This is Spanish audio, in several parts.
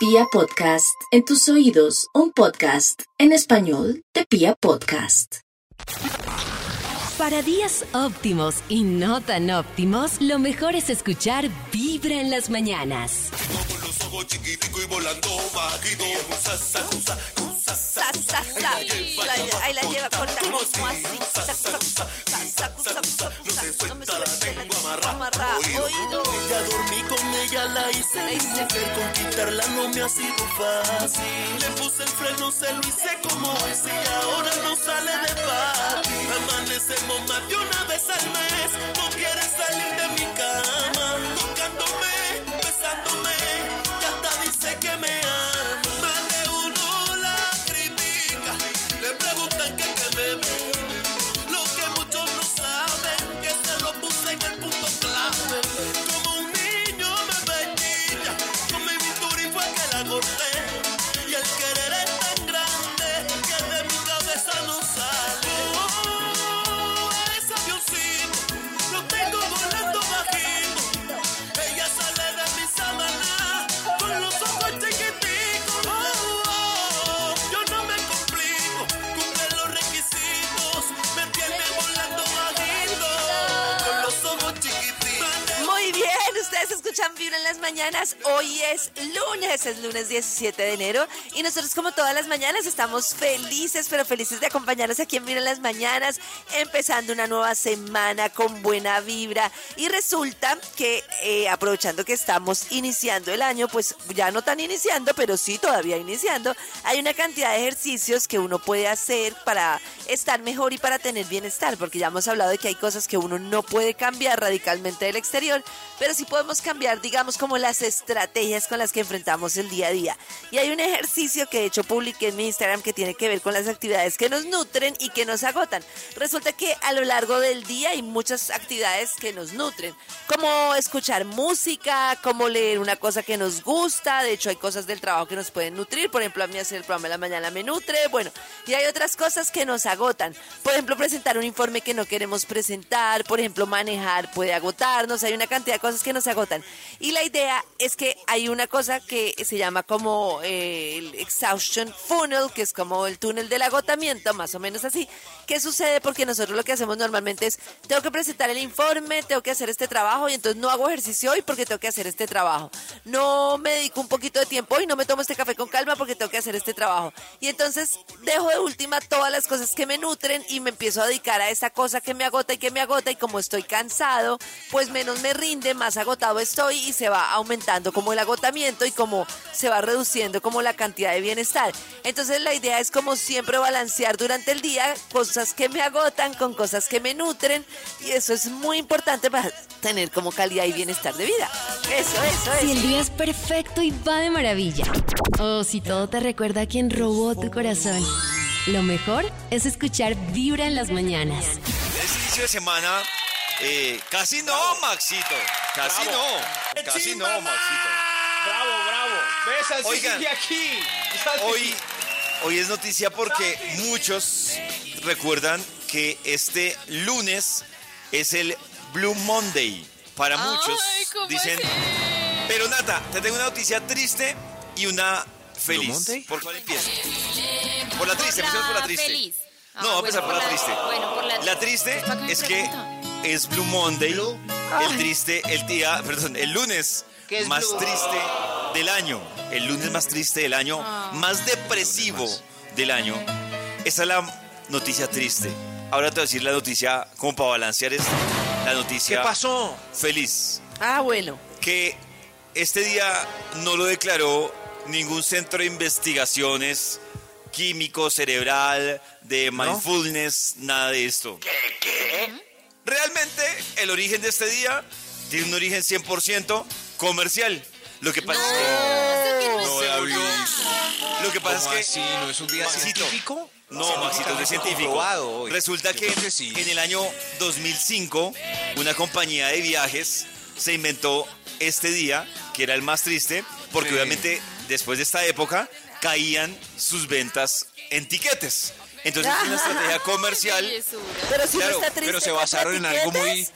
Pia Podcast, en tus oídos, un podcast en español de Pia Podcast. Para días óptimos y no tan óptimos, lo mejor es escuchar Vibra en las mañanas. Con los ojos chiquitico y volando bajito. Ahí la lleva con la como así. No me. Oído. Ya dormí con ella, la hice mi mujer, conquistarla no me ha sido fácil. Le puse el freno, se lo hice como es y ahora no sale de paz. Amanecemos más de una vez al mes, no quiere salir de mi cama. Que mañanas. Hoy es lunes, es lunes 17 de enero. Y nosotros, como todas las mañanas, estamos felices, pero felices de acompañarnos aquí en Vibra en las mañanas, empezando una nueva semana con buena vibra. Y resulta que, eh, aprovechando que estamos iniciando el año, pues ya no tan iniciando, pero sí todavía iniciando, hay una cantidad de ejercicios que uno puede hacer para estar mejor y para tener bienestar, porque ya hemos hablado de que hay cosas que uno no puede cambiar radicalmente del exterior, pero sí podemos cambiar, digamos, como las estrategias con las que enfrentamos el día a día. Y hay un ejercicio que de hecho publiqué en mi Instagram que tiene que ver con las actividades que nos nutren y que nos agotan. Resulta que a lo largo del día hay muchas actividades que nos nutren, como escuchar música, como leer una cosa que nos gusta, de hecho hay cosas del trabajo que nos pueden nutrir, por ejemplo a mí hacer el programa de la mañana me nutre, bueno, y hay otras cosas que nos agotan, por ejemplo presentar un informe que no queremos presentar, por ejemplo manejar puede agotarnos, hay una cantidad de cosas que nos agotan. Y la idea es que hay una cosa que se llama como eh, el exhaustion funnel, que es como el túnel del agotamiento, más o menos así. ¿Qué sucede? Porque nosotros lo que hacemos normalmente es, tengo que presentar el informe, tengo que hacer este trabajo y entonces no hago ejercicio hoy porque tengo que hacer este trabajo. No me dedico un poquito de tiempo hoy, no me tomo este café con calma porque tengo que hacer este trabajo. Y entonces dejo de última todas las cosas que me nutren y me empiezo a dedicar a esa cosa que me agota y que me agota y como estoy cansado, pues menos me rinde, más agotado estoy y se va aumentando como el agotamiento y como se va reduciendo como la cantidad de bienestar. Entonces la idea es como siempre balancear durante el día cosas que me agotan con cosas que me nutren y eso es muy importante para tener como calidad y bienestar de vida. Eso, eso, Si eso. el día es perfecto y va de maravilla. O si todo te recuerda a quien robó tu corazón. Lo mejor es escuchar Vibra en las mañanas. Este inicio de semana, eh, casi no, Maxito. Casi no. Casi no, Maxito. Bravo, bravo. ¿Ves? Así Oigan, sigue aquí. Hoy, hoy es noticia porque muchos recuerdan que este lunes es el Blue Monday. Para muchos dicen. Pero Nata, te tengo una noticia triste y una feliz. Monday? ¿Por cuál empiezo? Por la triste, empecemos por la triste. Feliz. Ah, No, vamos a empezar por la triste. Bueno, por la La triste ¿Para qué es que pregunta? Es Blue Monday, el triste, el día, perdón, el lunes ¿Qué es más Blue? triste del año, el lunes más triste del año, Ah. más depresivo del año. Esa es la noticia triste. Ahora te voy a decir la noticia, como para balancear esto, la ¿Qué noticia pasó? feliz, Ah, bueno. que este día no lo declaró ningún centro de investigaciones químico, cerebral, de mindfulness, nada de esto. Realmente el origen de este día tiene un origen 100% comercial. Lo que pasa es que no hablado. Lo que pasa ¿Cómo es que así? ¿No es un día Maxito. científico? no, Maxito, no es científico. Comprobado hoy. Resulta que, creo que sí. en el año 2005 una compañía de viajes se inventó este día, que era el más triste, porque Sí. obviamente después de esta época caían sus ventas en tiquetes. Entonces es una estrategia comercial. Pero si Claro, no está triste. Pero se ¿cuántos basaron en algo muy...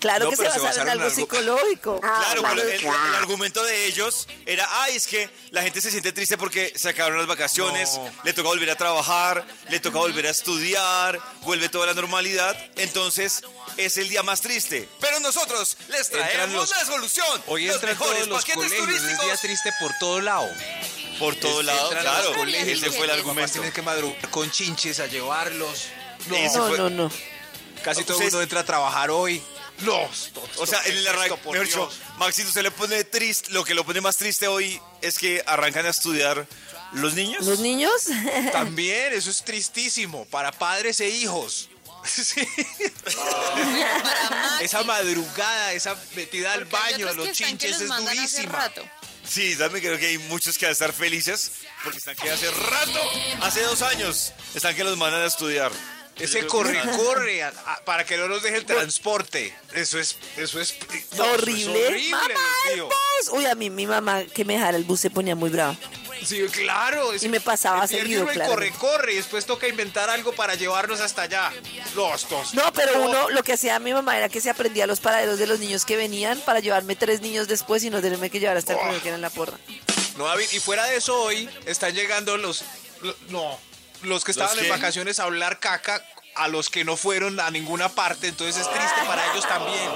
Claro No, que se pero se basaron en basaron algo algo- psicológico. Claro, pero el, el argumento de ellos era, ay, es que la gente se siente triste porque se acabaron las vacaciones, No. le toca volver a trabajar, le toca volver a estudiar, vuelve toda la normalidad, entonces es el día más triste. Pero nosotros les traemos los- la solución. Hoy los entran mejores todos los paquetes colegios, es turísticos. día triste por todo lado. Por todo Es- lado, entran a los claro. Ese fue el los argumento. Tienen que madrugar con chinches a llevarlos. No, No, fue- no, no. casi todo el mundo entra a trabajar hoy. No, esto- O sea, en el arranque, esto, por mejor dicho, Dios. Maxi, usted le pone triste, lo que lo pone más triste hoy es que arrancan a estudiar los niños. ¿Los niños? También, eso es tristísimo para padres e hijos. Sí. esa madrugada, esa metida al Porque baño, otros los chinches los es durísima. Sí, también creo que hay muchos que van a estar felices porque están que hace rato, hace dos años, están que los mandan a estudiar. Ese corre, corre, a- a- para que no nos deje el transporte. Eso es, eso es no, eso es horrible. ¡Mamá, el bus! Uy, a mí mi mamá que me dejara el bus se ponía muy brava. Sí, claro. es- Y me pasaba seguido, uno y claro. corre, corre, y después toca inventar algo para llevarnos hasta allá. Los dos. No, pero uno, lo que hacía mi mamá era que se aprendía los paraderos de los niños que venían para llevarme tres niños después y no tenerme que llevar hasta el Oh. primero que era en la porra. No, David, y fuera de eso hoy están llegando los, lo- no, los que estaban en qué? vacaciones a hablar caca a los que no fueron a ninguna parte, entonces es triste para ellos también.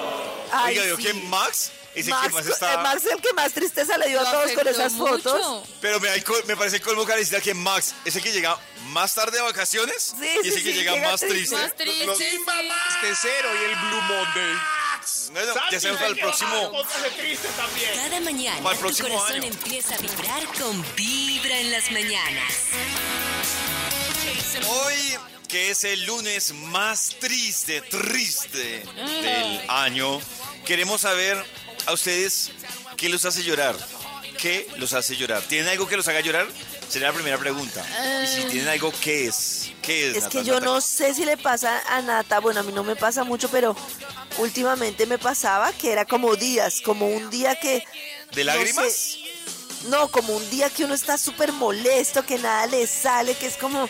Ay, Oiga, ¿vio sí. que Max es el Max, que más está... Max el que más tristeza le dio Lo a todos con esas fotos. mucho. Pero me, me parece el colmo carecita que Max es el que llega más tarde de vacaciones Sí, y es sí, el que sí, llega llega más triste. triste. Más triste, Los- sí. Este cero y el Blue Monday. Bueno, ya sabemos para el próximo... Cada mañana Para el tu próximo corazón año. empieza a vibrar con Vibra en las mañanas. Hoy, que es el lunes más triste, triste del año, queremos saber a ustedes qué los hace llorar. ¿Qué los hace llorar? ¿Tienen algo que los haga llorar? Sería la primera pregunta. Y si tienen algo, ¿qué es? ¿Qué es? Es que yo Nata? no sé si le pasa a Nata, bueno, a mí no me pasa mucho, pero últimamente me pasaba que era como días, como un día que... ¿De no lágrimas? sé, No, como un día que uno está súper molesto, que nada le sale, que es como...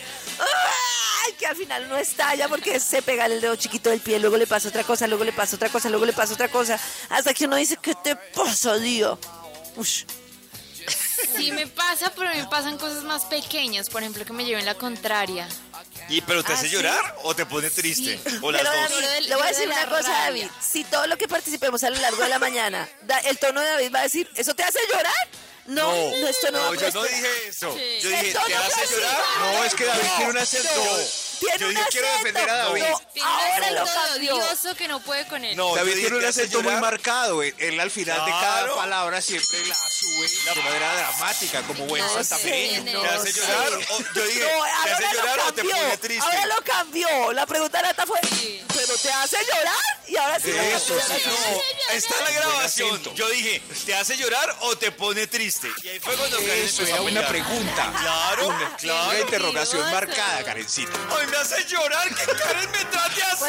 ¡Ay! Que al final uno estalla porque se pega el dedo chiquito del pie, luego le pasa otra cosa, luego le pasa otra cosa, luego le pasa otra cosa, hasta que uno dice, ¿qué te pasa, Dios? Ush. Sí me pasa, pero me pasan cosas más pequeñas. Por ejemplo, que me lleven la contraria. ¿Y pero te ¿Ah, hace sí? llorar o te pone triste? O las Pero dos. David, le voy a decir de una la cosa, rabia. David. Si todo lo que participemos a lo largo de la mañana, da- el tono de David va a decir, ¿eso te hace llorar? No, no, esto no, va No, por yo no dije eso. Sí. Yo dije, Esto ¿te no hace llorar? No, es que David tiene un acento. Tiene Yo un quiero defender a David. No, ahora lo cambió. odioso que no puede con él. No, David dije, tiene un ¿te hace acento muy marcado. Él, él al final de cada palabra siempre la sube de manera dramática, como buen No santafereño. ¿Te no hace llorar? O- yo dije, No, ¿te hace llorar lo o te pone triste? Ahora lo cambió. La pregunta de Nata fue, Sí. ¿pero te hace llorar? Y ahora sí. Eso, sí. No, está la grabación. Yo dije, ¿te hace llorar o te pone triste? Y ahí fue cuando Karen Eso era una pregunta. Claro, Una, claro. una interrogación marcada, Karencita. Ay, me hace llorar que Karen me trate así.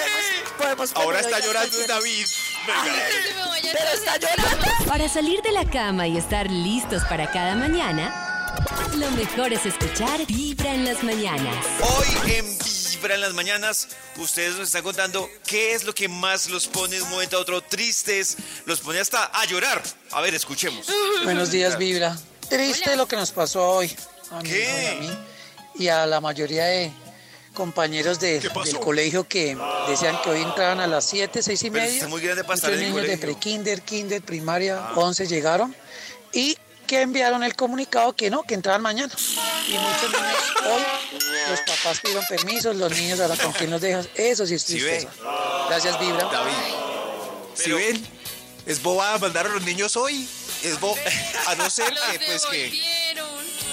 Podemos, podemos Ahora está llorando. David. Venga. Sí, me voy a ¿Pero está llorando? Para salir de la cama y estar listos para cada mañana, lo mejor es escuchar Vibra en las mañanas. Hoy en Vibra en las mañanas, ustedes nos están contando qué es lo que más los pone de un momento a otro tristes, los pone hasta a llorar. A ver, escuchemos. Buenos días, Vibra. Triste lo que nos pasó hoy. A mi ¿Qué? y a mí. Y a la mayoría de compañeros del colegio que decían que hoy entraban a las 7, 6 y Pero media. muy grande Muchos en el niños de pre-kinder, kinder, primaria, 11 llegaron. Y que enviaron el comunicado que no, que entraban mañana. Y muchos niños hoy, los papás pidieron permisos, los niños ahora con quién los dejas. Eso sí es Sí, tristeza. Gracias, Vibra. David. Si Pero- ven, es bobada mandar a los niños hoy. Es bo a no ser que, pues que.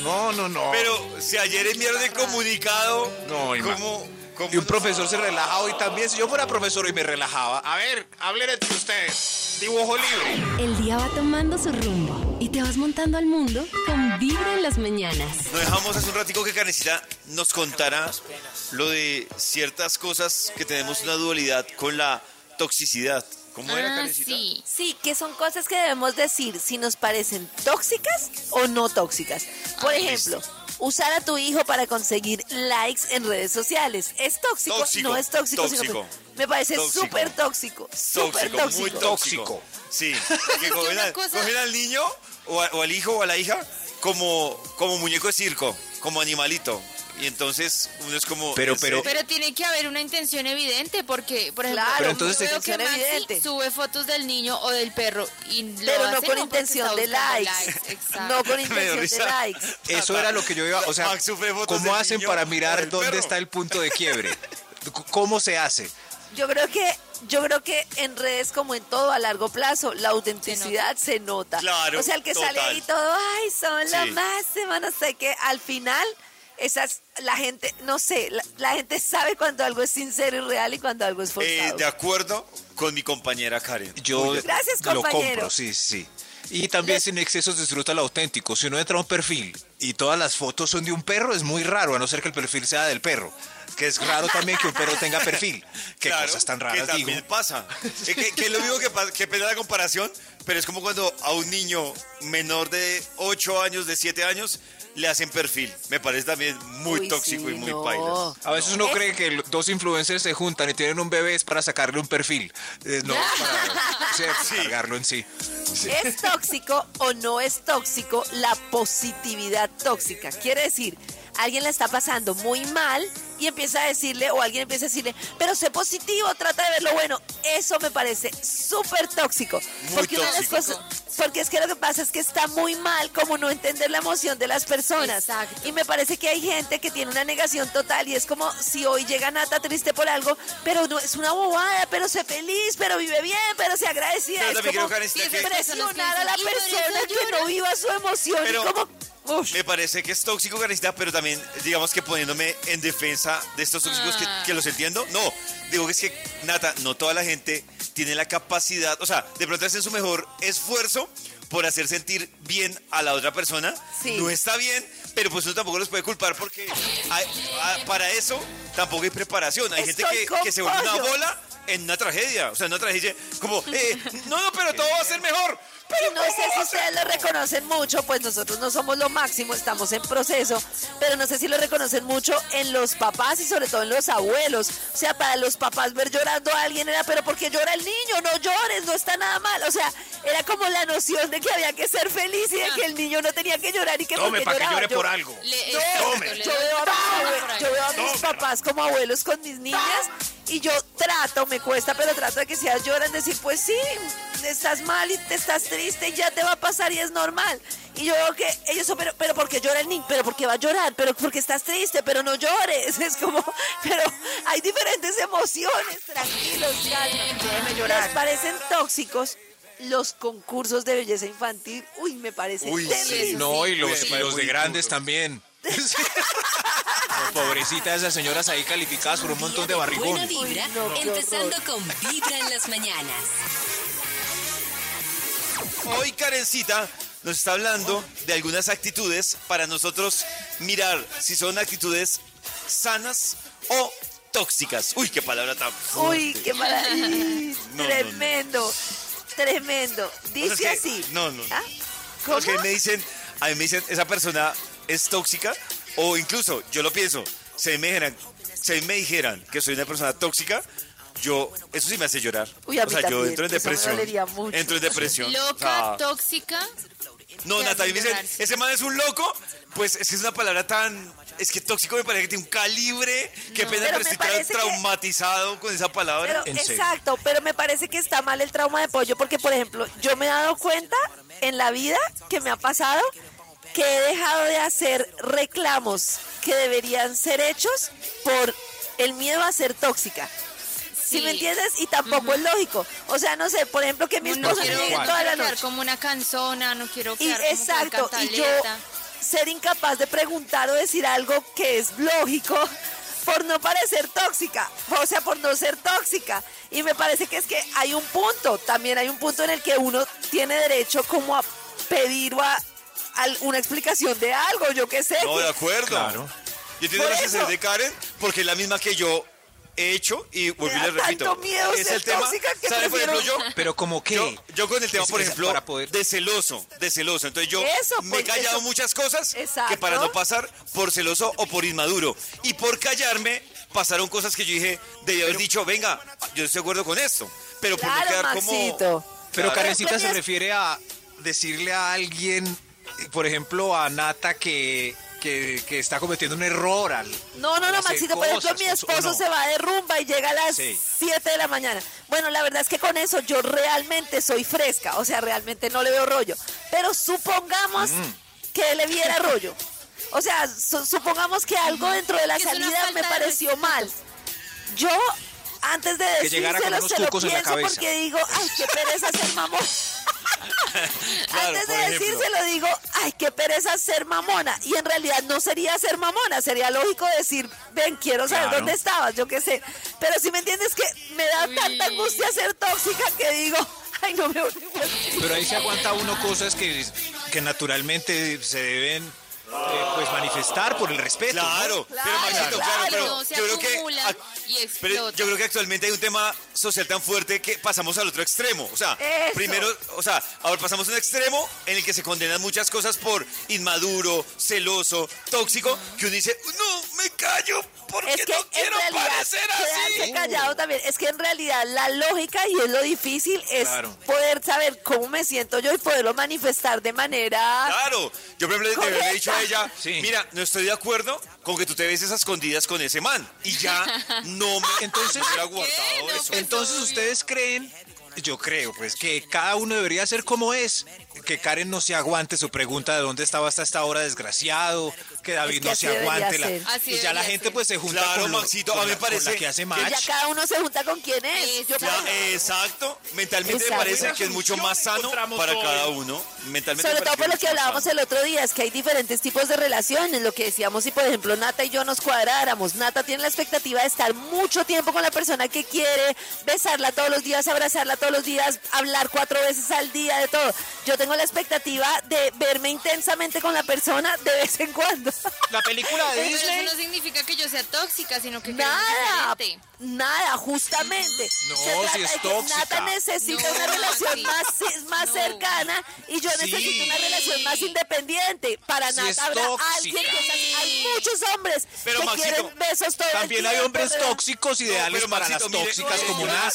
No, no, no. Pero si ayer enviaron el comunicado, No, ¿cómo, cómo Y un profesor se relaja hoy también. Si yo fuera profesor y me relajaba. A ver, hablen entre ustedes. Dibujo libre. El día va tomando su rumbo y te vas montando al mundo con Vibra en las mañanas. No dejamos hace un ratico que Canecita nos contara lo de ciertas cosas que tenemos una dualidad con la toxicidad. ¿Cómo era, Ah, Canecita? sí. Sí, que son cosas que debemos decir si nos parecen tóxicas o no tóxicas. Por Ah, ejemplo, Usar a tu hijo para conseguir likes en redes sociales. ¿Es tóxico? Tóxico, no es tóxico. sino tóxico. que me parece súper tóxico. Súper Tóxico, tóxico. muy tóxico. Sí, que cogen, una al, cosa- al niño o, a- o al hijo o a la hija como, como muñeco de circo, como animalito. Y entonces uno es como... Pero- ¿en pero-? Pero tiene que haber una intención evidente porque, por ejemplo, Claro, Pero entonces yo veo que intención Maxi evidente. sube fotos del niño o del perro y lo Pero no hace con intención de likes. No con intención de likes. Eso era lo que yo iba, o sea, ¿cómo hacen niño para mirar dónde perro? está el punto de quiebre? ¿Cómo se hace? Yo creo que yo creo que en redes como en todo a largo plazo la autenticidad se nota. Claro, O sea, el que sale ahí todo, ay, son lo Sí. máximo, no sé qué, al final esas la gente, no sé, la, la gente sabe cuando algo es sincero y real y cuando algo es Eh, forzado. de acuerdo con mi compañera Karen. Yo Gracias, lo compañero. compro, sí, sí. Y también sin excesos disfruta lo auténtico. Si uno entra a un perfil y todas las fotos son de un perro, es muy raro, a no ser que el perfil sea del perro. Que es raro también que un perro tenga perfil. Qué Claro, cosas tan que raras, digo. también pasa. Eh, que, que es lo mismo que, que pena la comparación, pero es como cuando a un niño menor de 8 años, de 7 años, le hacen perfil. Me parece también muy Uy, tóxico sí, y muy no. pailas. A veces uno cree que dos influencers se juntan y tienen un bebé es para sacarle un perfil. Eh, no, para. Sí. cargarlo en sí. ¿Es tóxico o no es tóxico la positividad tóxica? Quiere decir, alguien la está pasando muy mal y empieza a decirle, o alguien empieza a decirle, pero sé positivo, trata de ver lo bueno. Eso me parece súper tóxico. Muy porque una de las cosas- porque es que lo que pasa es que está muy mal como no entender la emoción de las personas. Exacto. Y me parece que hay gente que tiene una negación total y es como si hoy llega Nata triste por algo, pero no es una bobada, pero sé feliz, pero vive bien, pero sea agradecida. Pero es como creo, Karencita, que- presionar a la persona que no viva su emoción Pero- y como... Ush. Me parece que es tóxico, Karencita, pero también, digamos que poniéndome en defensa de estos tóxicos que, Ah. que los entiendo. No, digo que es que, Nata, no toda la gente tiene la capacidad, o sea, de pronto hacen su mejor esfuerzo por hacer sentir bien a la otra persona. Sí. No está bien, pero pues uno tampoco los puede culpar porque hay- a- para eso tampoco hay preparación. Hay gente Estoy que, con que se vuelve una bola en una tragedia. O sea, en una tragedia como, eh, no, no, pero todo va a ser mejor. Pero No sé si ustedes lo reconocen mucho, pues nosotros no somos lo máximo, estamos en proceso, pero no sé si lo reconocen mucho en los papás y sobre todo en los abuelos. O sea, para los papás ver llorando a alguien era, pero ¿por qué llora el niño? No llores, no está nada mal. O sea, era como la noción de que había que ser feliz y de que el niño no tenía que llorar y que Tome porque para que lloraba. llore Yo- por algo. Le- No, exacto, Tome. le yo veo a, mis ahí. abue- yo veo a mis papás como abuelos con mis niñas y yo trato, me cuesta, pero trato de que si ellas lloran, decir, pues sí, estás mal y te estás triste y ya te va a pasar y es normal. Y yo veo que ellos son, pero, pero ¿por qué llora el niño? ¿Pero por qué va a llorar? ¿Pero porque estás triste? Pero no llores. Es como, pero hay diferentes emociones, tranquilos, calma. ¿Les parecen tóxicos los concursos de belleza infantil? Uy, me parece Uy, sí. terrible. No, y los, Sí, y los de grandes duro. también. Pobrecitas esas señoras ahí calificadas por un montón de barrigón. Buena vibra, Uy, no, empezando con Vibra en las mañanas. Hoy Karencita nos está hablando de algunas actitudes para nosotros mirar si son actitudes sanas o tóxicas. Uy, qué palabra tan Uy, qué maravilla. no, no. tremendo, tremendo. O sea, Dice es que- así. no, no. ¿Ah? No, es que ¿Cómo? me dicen, a mí me dicen, esa persona es tóxica, o incluso, yo lo pienso, si me dijeran, si me dijeran que soy una persona tóxica, yo, eso sí me hace llorar. Uy, a o sea, yo entro en depresión. Entro en depresión. Loca, O sea, tóxica. no, Natalia, me dicen, ese man es un loco, pues es que es una palabra tan, es que tóxico me parece que tiene un calibre, qué pena, Pero pero estoy tan parece que- traumatizado con esa palabra. Pero, En serio. exacto, pero me parece que está mal el trauma de pollo porque, por ejemplo, yo me he dado cuenta en la vida que me ha pasado que he dejado de hacer reclamos que deberían ser hechos por el miedo a ser tóxica. ¿Sí, Sí. me entiendes? Y tampoco es lógico. O sea, no sé, por ejemplo, que mi No esposo me quiero llegue toda la noche. como una canzona, no quiero Y quedar como exacto, y yo ser incapaz de preguntar o decir algo que es lógico por no parecer tóxica, o sea, por no ser tóxica. Y me parece que es que hay un punto, también hay un punto en el que uno tiene derecho como a pedir o a, a una explicación de algo, yo qué sé. No, de acuerdo. Claro. Yo entiendo la sensación de Karen porque es la misma que yo he hecho y da les repito. tanto miedo es ser el tema. que ¿Sabe, por ejemplo, yo? Pero como que... Yo, yo con el tema, Es- por ejemplo, para poder- de celoso, de celoso. Entonces yo Eso, me he pues, callado eso- muchas cosas Exacto. que para no pasar por celoso o por inmaduro. Y por callarme pasaron cosas que yo dije, debí haber dicho, venga, yo estoy de acuerdo con esto. Pero por no Claro, quedar Maxito. como... Pero Claro. Karencita se refiere a decirle a alguien, por ejemplo, a Nata que, que, que está cometiendo un error al... No, no, al no, Maxito, por ejemplo, mi esposo no. se va de rumba y llega a las Sí. 7 de la mañana. Bueno, la verdad es que con eso yo realmente soy fresca, o sea, realmente no le veo rollo. Pero supongamos Mm. que le viera rollo. O sea, su- supongamos que algo dentro de la salida me pareció mal. Yo, antes de decírselo, se lo cucos en la pienso cabeza. porque digo, ay, qué pereza ser mamón. Claro, Antes de decírselo digo, ay, qué pereza ser mamona. Y en realidad no sería ser mamona, sería lógico decir, ven, quiero saber Claro. dónde estabas, yo qué sé. Pero si me entiendes que me da tanta angustia ser tóxica que digo, ay, no me voy a- Pero ahí se aguanta uno cosas que, que naturalmente se deben eh, pues manifestar por el respeto. ¿no? Claro, pero Claro, Maxito, claro, claro. pero No, se yo creo que y pero yo creo que actualmente hay un tema social tan fuerte que pasamos al otro extremo. O sea, Eso. primero, o sea, ahora pasamos a un extremo en el que se condenan muchas cosas por inmaduro, celoso, tóxico, que uno dice, no, me callo porque Es que no en quiero realidad parecer así. callado también. Es que en realidad la lógica y es lo difícil es Claro. poder saber cómo me siento yo y poderlo manifestar de manera Claro, yo por ejemplo le había dicho a ella, Sí. mira, no estoy de acuerdo con que tú te beses a escondidas con ese man. Y ya no me Entonces- hubiera guardado No, eso. pues, Entonces ustedes creen, yo creo, pues que cada uno debería ser como es. Que Karen no se aguante su pregunta de dónde estaba hasta esta hora desgraciado, que David Es que no se aguante. la- y ya la gente ser. pues se junta Claro, con, Maxito, con a mí la, me con la parece que hace match. ya cada uno se junta con quién es. Yo Exacto. Ya, creo- exacto. Mentalmente Exacto. me parece que es mucho más sano para todo. cada uno. Mentalmente Sobre todo por lo que hablábamos sano. el otro día, es que hay diferentes tipos de relaciones. Lo que decíamos, si por ejemplo Nata y yo nos cuadráramos, Nata tiene la expectativa de estar mucho tiempo con la persona que quiere, besarla todos los días, abrazarla todos los días, hablar cuatro veces al día, de todo. Yo tengo la expectativa de verme intensamente con la persona de vez en cuando. La película de Pero eso no significa que yo sea tóxica, sino que Nada, nada, justamente. No, Se trata si es de que tóxica. Nata necesita No, una relación sí. más, más No. cercana y yo Sí. necesito una relación más independiente. Para Sí Nata es habrá tóxica. alguien que. Hay muchos hombres Pero, que Maxito, quieren besos todo el También hay hombres ¿verdad? tóxicos No, ideales pero, para Maxito, las mire, tóxicas yo como Nata.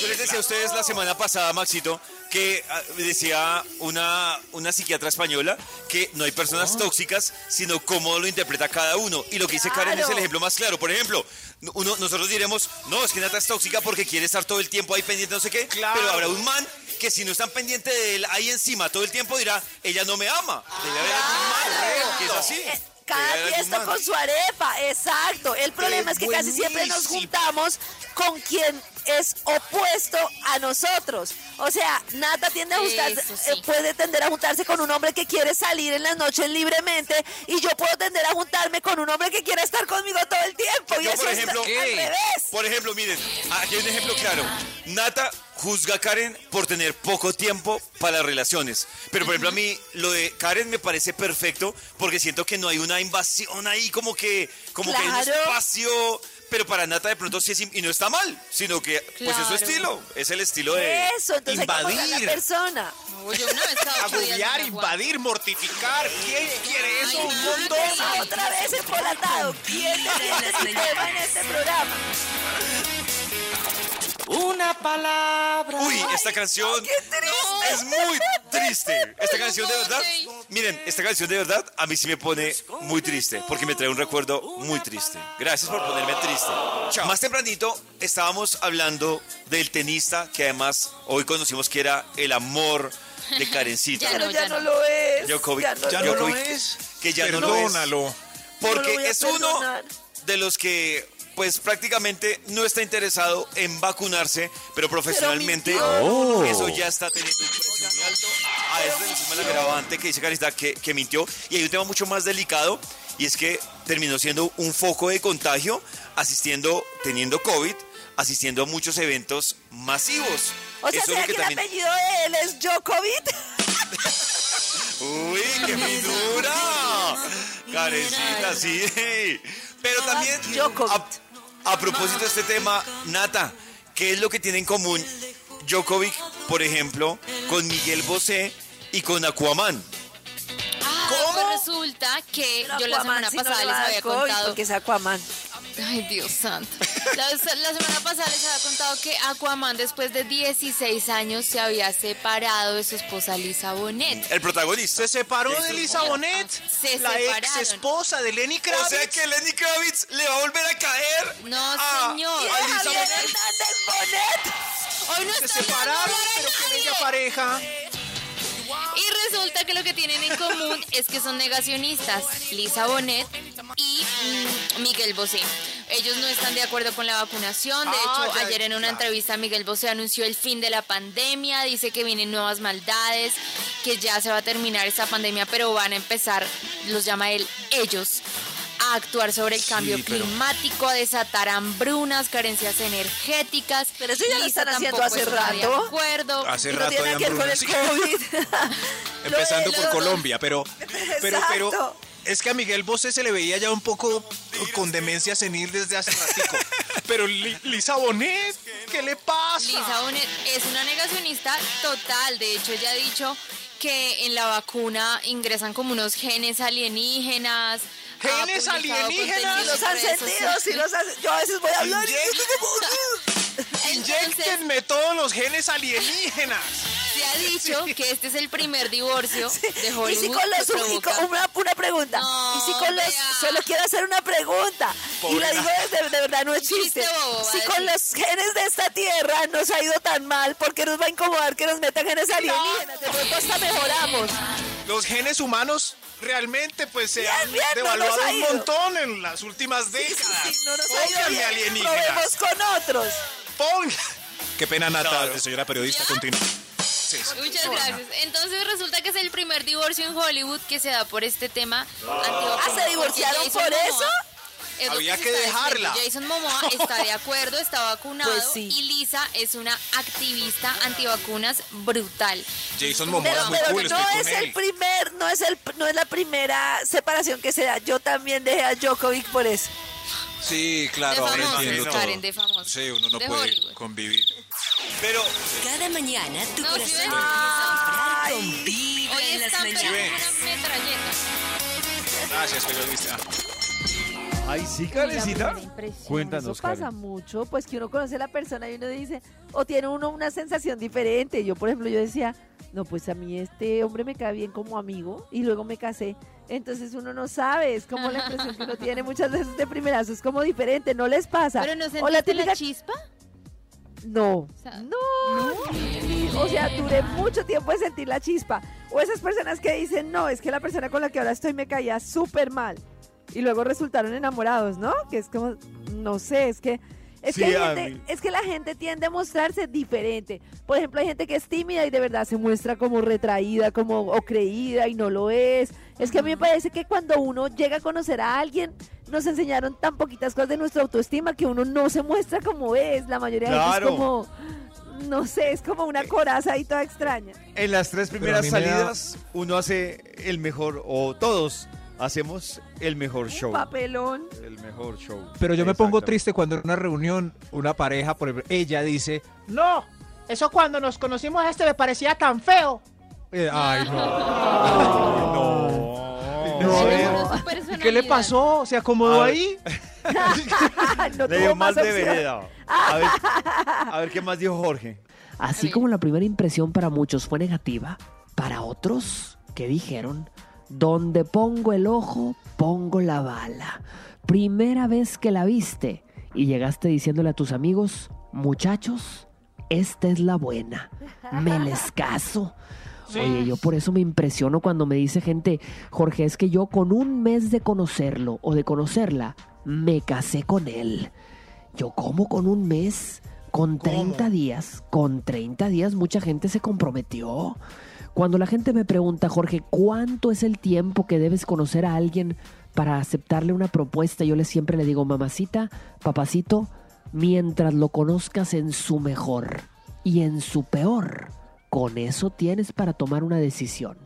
Yo les decía a ustedes la semana pasada, Maxito, que ah, decía una, una psiquiatra española que no hay personas tóxicas, sino cómo lo interpreta cada uno. Y lo que dice Karen es el ejemplo más claro. Por ejemplo, uno, nosotros diremos, no, es que Nata es tóxica porque quiere estar todo el tiempo ahí pendiente, no sé qué. Claro. Pero habrá un man que si no están pendiente de él ahí encima todo el tiempo dirá, ella no me ama. Debe haber algún man que es así. Cada man. con su arepa, exacto. El problema es que casi siempre nos juntamos con quien es opuesto a nosotros. O sea, Nata tiende a juntarse, sí. eh, puede tender a juntarse con un hombre que quiere salir en las noches libremente y yo puedo tender a juntarme con un hombre que quiere estar conmigo todo el tiempo. y Yo, eso por es ejemplo, al revés. Por ejemplo, miren, aquí hay un ejemplo claro. Nata juzga a Karen por tener poco tiempo para las relaciones. Pero, por ejemplo, a mí lo de Karen me parece perfecto porque siento que no hay una invasión ahí, como que, como que hay un Claro. espacio. Pero para Nata de pronto sí es, y no está mal, sino que pues es su Claro. estilo, es el estilo de... Eso, entonces hay que a invadir. la persona. No, yo una vez Agobiar, invadir, mortificar. ¿Quién quiere eso? Ay, Un montón. Otra vez empolatado. ¿Quién tiene ese tema en este programa? Una palabra. Uy, esta canción es muy triste. Esta canción de verdad, miren, esta canción de verdad a mí sí me pone muy triste porque me trae un recuerdo muy triste. Gracias por ponerme triste. Más tempranito estábamos hablando del tenista que además hoy conocimos que era el amor de Karencita. Ya no, ya ya no lo es. Djokovic. Ya no Ya lo no lo es. que ya no lo es. Perdónalo. No lo Porque voy a es uno de los que, pues prácticamente no está interesado en vacunarse, pero profesionalmente mintió. eso ya está teniendo un precio muy alto. A eso se le suma el agravante que dice Carita que, que mintió. Y hay un tema mucho más delicado y es que terminó siendo un foco de contagio, asistiendo, teniendo COVID, asistiendo a muchos eventos masivos. O sea, Eso es ¿será lo que, que el también... apellido de él es Djokovic? Uy, qué finura. Carecita, sí. Pero también Djokovic. A, propósito de este tema, Nata, ¿qué es lo que tiene en común Djokovic, por ejemplo, con Miguel Bosé y con Aquaman? Ah, pues resulta que yo la Aquaman semana sí no pasada le les va a dar había COVID contado. Porque es Aquaman. Ay, Dios santo. La, la semana pasada les había contado que Aquaman, después de 16 años, se había separado de su esposa Lisa Bonet. El protagonista. Se separó de Lisa Bonet, Se la separaron. ex esposa de Lenny Kravitz. O sea que Lenny Kravitz le va a volver a caer. No, a- señor. a ¡Y Lisa Bonet. Hoy no se separaron, pero qué bella pareja. Y resulta que lo que tienen en común es que son negacionistas, Lisa Bonet y mm, Miguel Bosé. Ellos no están de acuerdo con la vacunación. De Ah, hecho, ya, ayer en una entrevista Miguel Bosé anunció el fin de la pandemia, dice que vienen nuevas maldades, que ya se va a terminar esta pandemia, pero van a empezar, los llama él, ellos a actuar sobre el cambio pero- climático, a desatar hambrunas, carencias energéticas. Pero eso ya lo Lisa están haciendo tampoco hace rato. acuerdo. Hace Y no rato tiene hay nada que ver con el hambrunas. COVID. Empezando por lo- Colombia, pero, pero, pero es que a Miguel Bosé se le veía ya un poco con demencia senil desde hace ratico. Pero Li- Lisa Bonet, ¿qué le pasa? Lisa Bonet es una negacionista total. De hecho, ella ha dicho que en la vacuna ingresan como unos genes alienígenas. ¿Genes alienígenas? contenido Sí en los han sentido, sí los han... Yo a veces voy a hablar y Inyecten- estoy como... Inyéctenme todos los genes alienígenas. Se ha dicho que este es el primer divorcio de Hollywood. Y si con los... y con- una, una pregunta. No, y si con los... vea. Solo quiero hacer una pregunta. y la digo de, de verdad, no es Chiste bobo, Si a con los genes de esta tierra nos ha ido tan mal, ¿por qué nos va a incomodar que nos metan genes alienígenas? De pronto hasta mejoramos. Los genes humanos realmente pues se Bien, han bien, no devaluado ha un montón en las últimas décadas. Sí, no nos bien. alienígenas. Con otros. Pon- Qué pena, Nata, Claro. señora periodista, continúa. Sí, sí. Muchas gracias. Entonces resulta que es el primer divorcio en Hollywood que se da por este tema. antivacunas. Ah, ¿se divorciaron por Momoa eso? Es Había que está dejarla. Jason Momoa está de acuerdo, está vacunado Pues sí. y Lisa es una activista antivacunas brutal. Jason Momoa Pero, es muy pero cool, no es el él. primer, no es el, no es la primera separación que se da. Yo también dejé a Djokovic por eso. Sí, claro, ahora entiendo Karen, de famosos. Sí, uno no de puede Hollywood. convivir. Pero Cada mañana tu No, ¿sí corazón empieza a vibrar con en las mañanas. Gracias, periodista. Ay, sí, Karencita. Cuéntanos, Eso pasa Karen. mucho, pues que uno conoce a la persona y uno dice, o tiene uno una sensación diferente. Yo, por ejemplo, yo decía, no, pues a mí este hombre me cae bien como amigo y luego me casé. Entonces uno no sabe, es como la impresión que uno tiene muchas veces de primerazo, es como diferente, no les pasa. ¿Pero no o la sentiste la chispa? no, sea, no, o sea, duré mucho tiempo en sentir la chispa. O esas personas que dicen, no, es que la persona con la que ahora estoy me caía súper mal. Y luego resultaron enamorados, ¿no? Que es como, no sé, es que... Es, Sí, que gente- es que la gente tiende a mostrarse diferente. Por ejemplo, hay gente que es tímida y de verdad se muestra como retraída, como o creída y no lo es. Es que a mí me parece que cuando uno llega a conocer a alguien, nos enseñaron tan poquitas cosas de nuestra autoestima que uno no se muestra como es. La mayoría de gente es como, no sé, es como una coraza ahí toda extraña. En las tres primeras da- salidas, uno hace el mejor, o todos hacemos el mejor show. Papelón. El mejor show. Pero yo me pongo triste cuando en una reunión, una pareja, por ejemplo, ella dice, No, eso cuando nos conocimos este me parecía tan feo. eh, ay, no. No. No, a su ¿y ¿Qué le pasó? ¿Se acomodó A ahí? no Le dio más más de vereda. A ver, a ver qué más dijo Jorge. Así como la primera impresión para muchos fue negativa, para otros, ¿qué dijeron? Donde pongo el ojo, pongo la bala. Primera vez que la viste y llegaste diciéndole a tus amigos, muchachos, esta es la buena. Me les caso. Oye, yo por eso me impresiono cuando me dice gente, Jorge, es que yo con un mes de conocerlo o de conocerla, me casé con él. Yo como con un mes, con 30 días, con 30 días mucha gente se comprometió. Cuando la gente me pregunta, Jorge, ¿cuánto es el tiempo que debes conocer a alguien para aceptarle una propuesta? Yo le siempre le digo, mamacita, papacito, mientras lo conozcas en su mejor y en su peor, con eso tienes para tomar una decisión.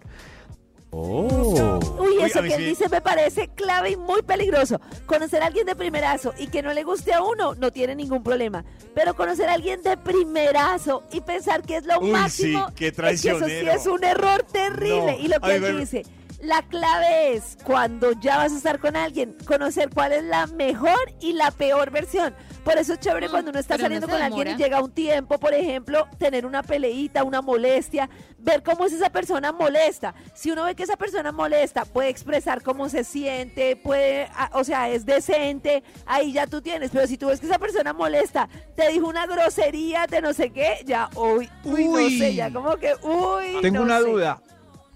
Oh. Uy, eso que él dice me parece clave y muy peligroso. Conocer a alguien de primerazo y que no le guste a uno no tiene ningún problema. Pero conocer a alguien de primerazo y pensar que es lo Uy, máximo, sí, qué es que eso sí es un error terrible. No, y lo que él dice, la clave es cuando ya vas a estar con alguien, conocer cuál es la mejor y la peor versión. Por eso es chévere cuando uno está no saliendo con alguien y llega un tiempo, por ejemplo, tener una peleita, una molestia, ver cómo es esa persona molesta. Si uno ve que esa persona molesta, puede expresar cómo se siente, puede, o sea, es decente, ahí ya tú tienes. Pero si tú ves que esa persona molesta, te dijo una grosería de no sé qué, ya, uy, uy, no sé, ya como que, uy. Tengo no una sé. duda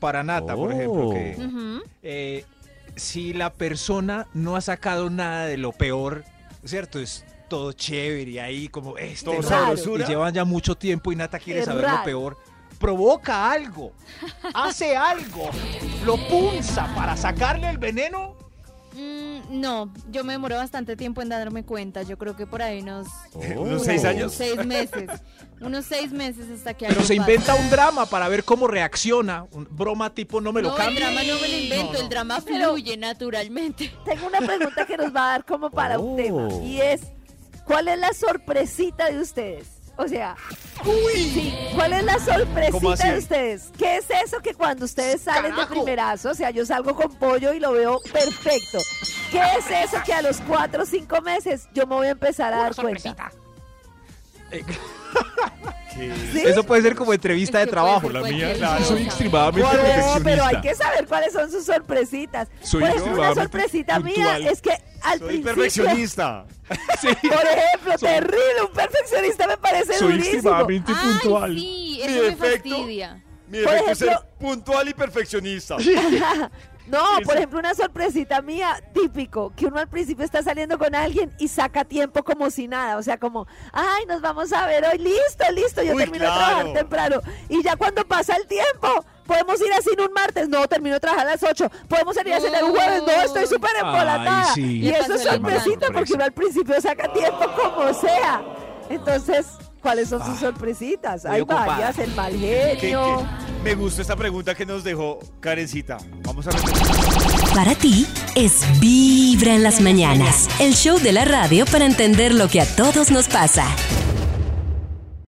para Nata, por ejemplo, que Ujú. eh, si la persona no ha sacado nada de lo peor, ¿cierto? Es todo chévere y ahí como sabrosura. y llevan ya mucho tiempo y Nata quiere Es saber raro. lo peor. Provoca algo, hace algo, lo punza para sacarle el veneno. Mm, no, yo me demoro bastante tiempo en darme cuenta. Yo creo que por ahí unos, ¿Unos seis unos años? seis meses. unos seis meses hasta que Pero se inventa un drama para ver cómo reacciona. Un broma tipo no me lo No, el cambia. drama no me lo invento, No, no. el drama Pero- fluye naturalmente. Tengo una pregunta que nos va a dar como para un tema Oh. y es ¿cuál es la sorpresita de ustedes? O sea, sí, ¿cuál es la ¿Cómo sorpresita de ustedes? ¿Qué es eso que cuando ustedes salen de primerazo, o sea, yo salgo con pollo y lo veo perfecto? ¿Qué es eso que a los cuatro o cinco meses yo me voy a empezar a dar cuenta? ¿Sí? Eso puede ser como entrevista Es de que trabajo, la mía. cosa. Soy extremadamente No, pero hay que saber cuáles son sus sorpresitas. Soy Por ejemplo, una sorpresita mía es que al Soy principio... perfeccionista. Sí. Por ejemplo, terrible, un perfeccionista me parece Soy durísimo. extremadamente Ay, puntual. sí, Mi eso me defecto. fastidia. Mi Por defecto es ser ejemplo- puntual y perfeccionista. No, por ejemplo, una sorpresita mía, típico, que uno al principio está saliendo con alguien y saca tiempo como si nada, o sea, como, ay, nos vamos a ver hoy, listo, listo, yo Uy, termino de claro. trabajar temprano. Y ya cuando pasa el tiempo, podemos ir a cine un martes, no, termino de trabajar a las 8, podemos salir a cenar un jueves, no, estoy súper embolatada. Ay, sí. Y eso es sorpresita, porque uno al principio saca tiempo como sea. Entonces, ¿cuáles son sus sorpresitas? muy Hay ocupada. varias, el mal ¿Qué- genio. qué? Me gustó esta pregunta que nos dejó Karencita. Vamos a repetir. Para ti es Vibra en las mañanas, el show de la radio para entender lo que a todos nos pasa.